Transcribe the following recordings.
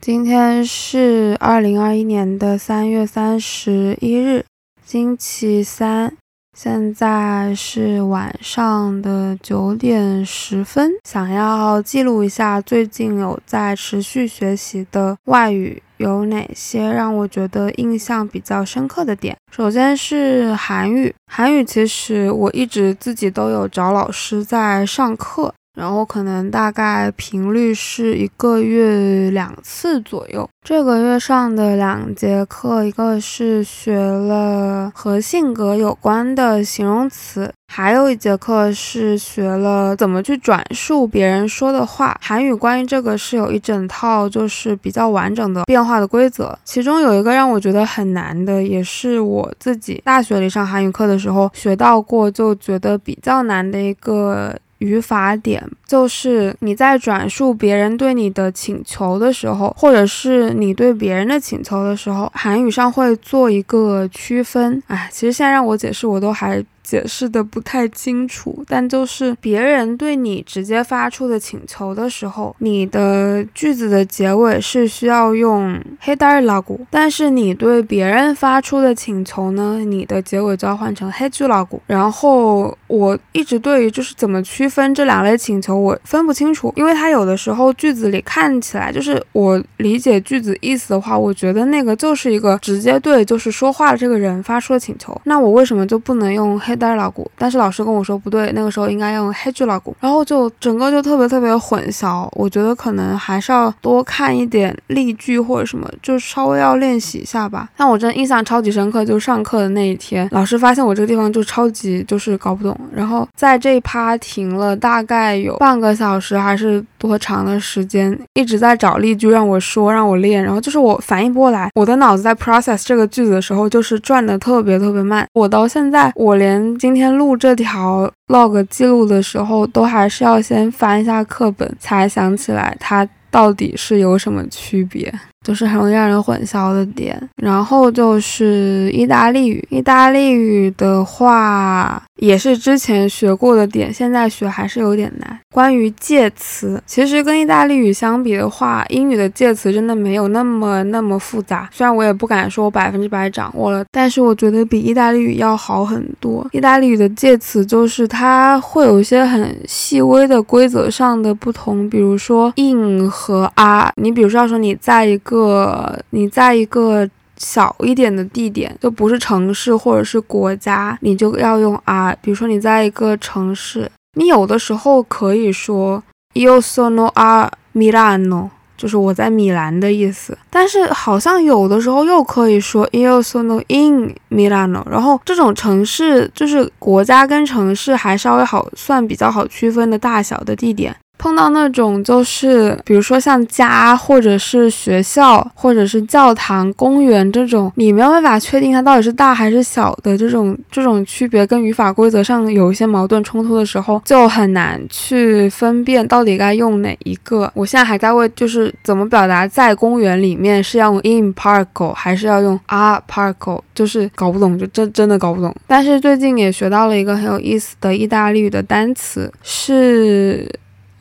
今天是二零二一年的三月三十一日，星期三，现在是晚上的九点十分。想要记录一下最近有在持续学习的外语有哪些让我觉得印象比较深刻的点。首先是韩语，韩语其实我一直自己都有找老师在上课。然后可能大概频率是一个月两次左右。这个月上的两节课，一个是学了和性格有关的形容词，还有一节课是学了怎么去转述别人说的话。韩语关于这个是有一整套就是比较完整的变化的规则，其中有一个让我觉得很难的，也是我自己大学里上韩语课的时候学到过，就觉得比较难的一个。语法点就是你在转述别人对你的请求的时候，或者是你对别人的请求的时候，韩语上会做一个区分。哎，其实现在让我解释，我都还。解释的不太清楚，但就是别人对你直接发出的请求的时候，你的句子的结尾是需要用 he dailagu，但是你对别人发出的请求呢，你的结尾就要换成 he julagu。然后我一直对于就是怎么区分这两类请求，我分不清楚，因为他有的时候句子里看起来就是我理解句子意思的话，我觉得那个就是一个直接对就是说话这个人发出的请求，那我为什么就不能用 he 带老古，但是老师跟我说不对，那个时候应该用黑句老古，然后就整个就特别特别混淆。我觉得可能还是要多看一点例句或者什么，就稍微要练习一下吧。但我真的印象超级深刻，就上课的那一天，老师发现我这个地方就超级就是搞不懂，然后在这一趴停了大概有半个小时还是多长的时间，一直在找例句让我说让我练，然后就是我反应不过来，我的脑子在 process 这个句子的时候就是转的特别特别慢。我到现在我连今天录这条 log 记录的时候，都还是要先翻一下课本，才想起来它到底是有什么区别。就是很容易让人混淆的点，然后就是意大利语。意大利语的话，也是之前学过的点，现在学还是有点难。关于介词，其实跟意大利语相比的话，英语的介词真的没有那么那么复杂。虽然我也不敢说我百分之百掌握了，但是我觉得比意大利语要好很多。意大利语的介词就是它会有一些很细微的规则上的不同，比如说 in 和 are。你比如说要说你在一个个你在一个小一点的地点，就不是城市或者是国家，你就要用啊。比如说你在一个城市，你有的时候可以说 io sono a Milano，就是我在米兰的意思。但是好像有的时候又可以说 io sono in Milano。然后这种城市就是国家跟城市还稍微好算比较好区分的大小的地点。碰到那种就是，比如说像家，或者是学校，或者是教堂、公园这种，你没有办法确定它到底是大还是小的这种这种区别，跟语法规则上有一些矛盾冲突的时候，就很难去分辨到底该用哪一个。我现在还在为就是怎么表达在公园里面是要用 in park 还是要用 a park，就是搞不懂，就真真的搞不懂。但是最近也学到了一个很有意思的意大利语的单词，是。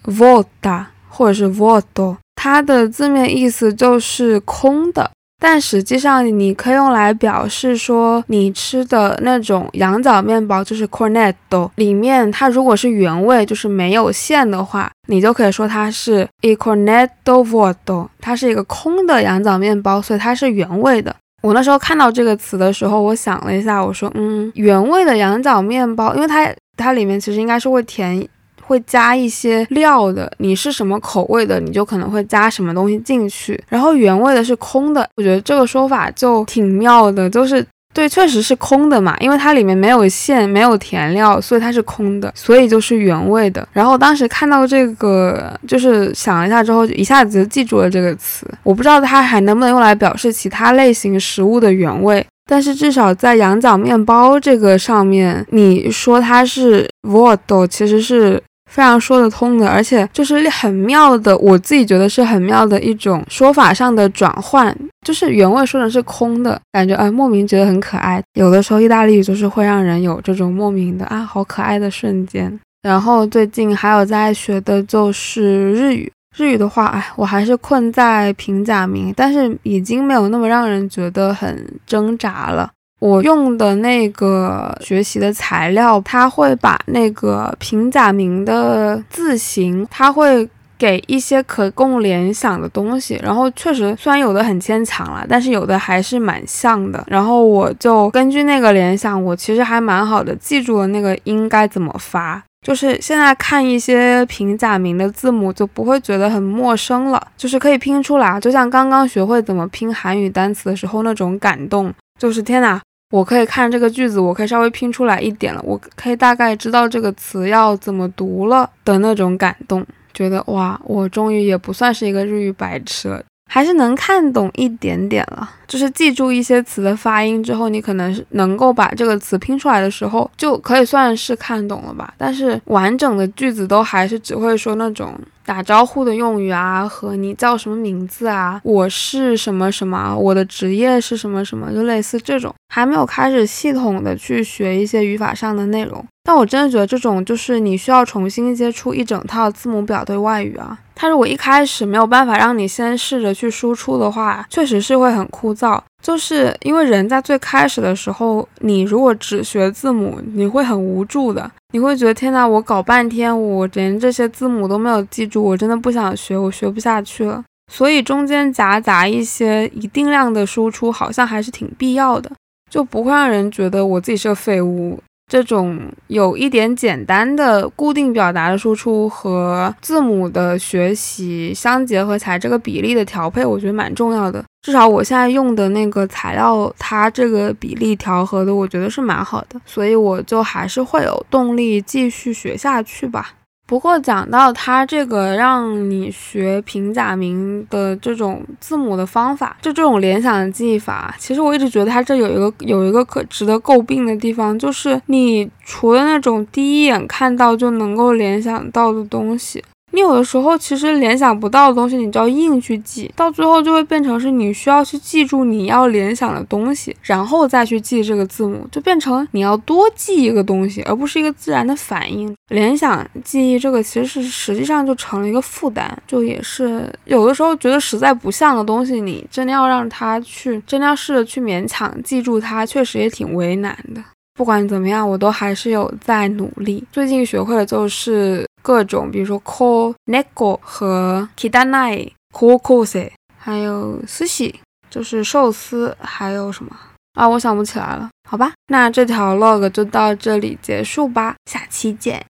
Voda 或者是 Vodo，它的字面意思就是空的，但实际上你可以用来表示说你吃的那种羊角面包就是 Cornetto，里面它如果是原味，就是没有馅的话，你就可以说它是 e Cornetto Vodo，它是一个空的羊角面包，所以它是原味的。我那时候看到这个词的时候，我想了一下，我说，嗯，原味的羊角面包，因为它它里面其实应该是会填。会加一些料的，你是什么口味的，你就可能会加什么东西进去。然后原味的是空的，我觉得这个说法就挺妙的，就是对，确实是空的嘛，因为它里面没有馅，没有填料，所以它是空的，所以就是原味的。然后当时看到这个，就是想了一下之后，一下子就记住了这个词。我不知道它还能不能用来表示其他类型食物的原味，但是至少在羊角面包这个上面，你说它是 vodo，其实是。非常说得通的，而且就是很妙的，我自己觉得是很妙的一种说法上的转换，就是原味说成是空的感觉，哎，莫名觉得很可爱。有的时候意大利语就是会让人有这种莫名的啊，好可爱的瞬间。然后最近还有在学的就是日语。日语的话，哎，我还是困在平假名，但是已经没有那么让人觉得很挣扎了。我用的那个学习的材料，它会把那个平假名的字形，它会。给一些可供联想的东西，然后确实虽然有的很牵强了，但是有的还是蛮像的。然后我就根据那个联想，我其实还蛮好的记住了那个音该怎么发。就是现在看一些平假名的字母就不会觉得很陌生了，就是可以拼出来，就像刚刚学会怎么拼韩语单词的时候那种感动。就是天哪，我可以看这个句子，我可以稍微拼出来一点了，我可以大概知道这个词要怎么读了的那种感动。觉得哇，我终于也不算是一个日语白痴了，还是能看懂一点点了。就是记住一些词的发音之后，你可能是能够把这个词拼出来的时候，就可以算是看懂了吧。但是完整的句子都还是只会说那种。打招呼的用语啊，和你叫什么名字啊，我是什么什么，我的职业是什么什么，就类似这种，还没有开始系统的去学一些语法上的内容。但我真的觉得这种就是你需要重新接触一整套字母表对外语啊。它如果一开始没有办法让你先试着去输出的话，确实是会很枯燥。就是因为人在最开始的时候，你如果只学字母，你会很无助的。你会觉得天哪，我搞半天，我连这些字母都没有记住，我真的不想学，我学不下去了。所以中间夹杂一些一定量的输出，好像还是挺必要的，就不会让人觉得我自己是个废物。这种有一点简单的固定表达的输出和字母的学习相结合起来，这个比例的调配，我觉得蛮重要的。至少我现在用的那个材料，它这个比例调和的，我觉得是蛮好的，所以我就还是会有动力继续学下去吧。不过讲到他这个让你学平假名的这种字母的方法，就这种联想的记忆法，其实我一直觉得他这有一个有一个可值得诟病的地方，就是你除了那种第一眼看到就能够联想到的东西。你有的时候其实联想不到的东西，你就要硬去记，到最后就会变成是你需要去记住你要联想的东西，然后再去记这个字母，就变成你要多记一个东西，而不是一个自然的反应。联想记忆这个其实是实际上就成了一个负担，就也是有的时候觉得实在不像的东西，你真的要让他去，真的要试着去勉强记住它，确实也挺为难的。不管怎么样，我都还是有在努力。最近学会的就是各种，比如说 call nego 和 kidanai kokose，还有 sushi，就是寿司，还有什么啊？我想不起来了。好吧，那这条 log 就到这里结束吧，下期见。